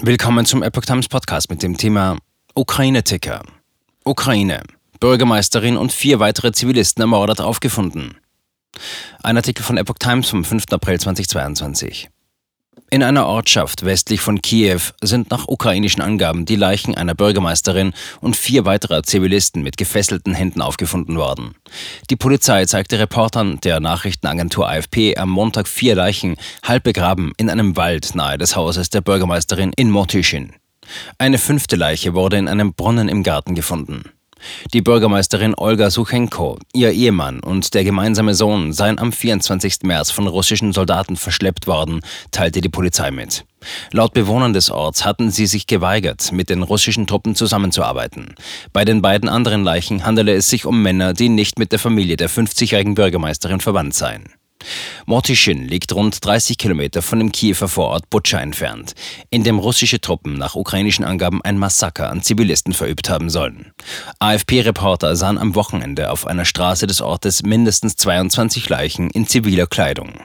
Willkommen zum Epoch Times Podcast mit dem Thema Ukraine-Ticker. Ukraine. Bürgermeisterin und vier weitere Zivilisten ermordet aufgefunden. Ein Artikel von Epoch Times vom 5. April 2022. In einer Ortschaft westlich von Kiew sind nach ukrainischen Angaben die Leichen einer Bürgermeisterin und vier weiterer Zivilisten mit gefesselten Händen aufgefunden worden. Die Polizei zeigte Reportern der Nachrichtenagentur AFP am Montag vier Leichen, halb begraben, in einem Wald nahe des Hauses der Bürgermeisterin in Motyschin. Eine fünfte Leiche wurde in einem Brunnen im Garten gefunden. Die Bürgermeisterin Olga Suchenko, ihr Ehemann und der gemeinsame Sohn seien am 24. März von russischen Soldaten verschleppt worden, teilte die Polizei mit. Laut Bewohnern des Orts hatten sie sich geweigert, mit den russischen Truppen zusammenzuarbeiten. Bei den beiden anderen Leichen handele es sich um Männer, die nicht mit der Familie der 50-jährigen Bürgermeisterin verwandt seien. Mortischin liegt rund 30 Kilometer von dem Kiewer Vorort Butscha entfernt, in dem russische Truppen nach ukrainischen Angaben ein Massaker an Zivilisten verübt haben sollen. AFP-Reporter sahen am Wochenende auf einer Straße des Ortes mindestens 22 Leichen in ziviler Kleidung.